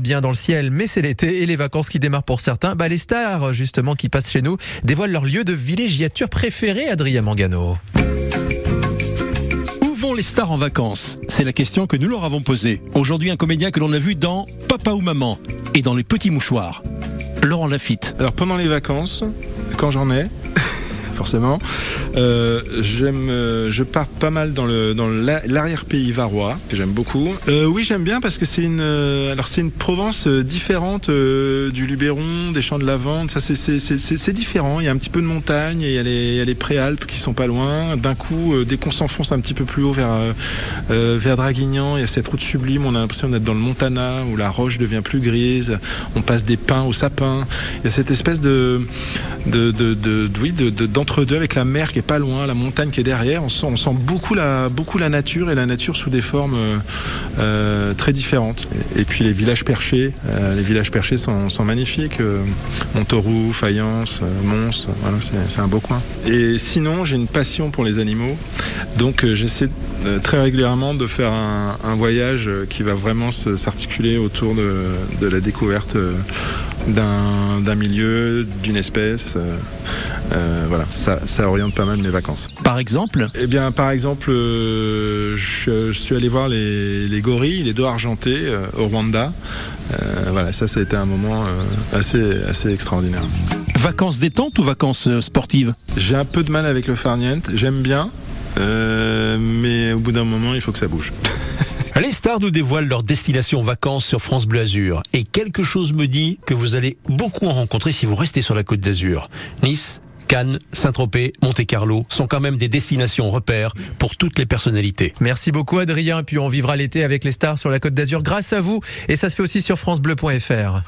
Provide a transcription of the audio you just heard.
bien dans le ciel, mais c'est l'été et les vacances qui démarrent pour certains. Bah, les stars, justement, qui passent chez nous, dévoilent leur lieu de villégiature préféré, Adrien Mangano. Où vont les stars en vacances? C'est la question que nous leur avons posée. Aujourd'hui, un comédien que l'on a vu dans Papa ou Maman et dans Les Petits Mouchoirs. Laurent Lafitte. Alors pendant les vacances, quand j'en ai, forcément, euh, euh, je pars pas mal dans le dans la- l'arrière-pays varois que j'aime beaucoup. Euh, oui, j'aime bien parce que c'est une, alors c'est une Provence différente du Luberon, des champs de lavande. Ça c'est c'est différent. Il y a un petit peu de montagne il y a les, il y a les préalpes qui sont pas loin. D'un coup, dès qu'on s'enfonce un petit peu plus haut vers vers Draguignan, il y a cette route sublime. On a l'impression d'être dans le Montana où la roche devient plus grise. On passe des pins aux sapins. Il y a cette espèce de de, de, oui, de- d'entre-deux avec la mer qui est pas loin, la montagne qui est derrière. On sent, beaucoup, la, nature et la nature sous des formes euh, euh, très différentes. Et, puis les villages perchés, euh, les villages perchés sont, magnifiques. Montauroux, Fayence, Mons, c'est, un beau coin. Et sinon, j'ai une passion pour les animaux. Donc j'essaie très régulièrement de faire un, voyage qui va vraiment s'articuler autour de, la découverte d'un milieu, d'une espèce. Euh, voilà, ça, ça oriente pas mal mes vacances. Par exemple, Eh bien, par exemple, euh, je, je suis allé voir les, les gorilles, les dos argentés euh, au Rwanda. Euh, voilà, ça, ça a été un moment euh, assez, assez extraordinaire. vacances détente ou vacances euh, sportives J'ai un peu de mal avec le farniente, j'aime bien, euh, mais au bout d'un moment, il faut que ça bouge. Les stars nous dévoilent leur destination vacances sur France Bleu Azur. Et quelque chose me dit que vous allez beaucoup en rencontrer si vous restez sur la côte d'Azur. Nice, Cannes, Saint-Tropez, Monte-Carlo sont quand même des destinations repères pour toutes les personnalités. Merci beaucoup, Adrien. Puis on vivra l'été avec les stars sur la Côte d'Azur grâce à vous. Et ça se fait aussi sur FranceBleu.fr.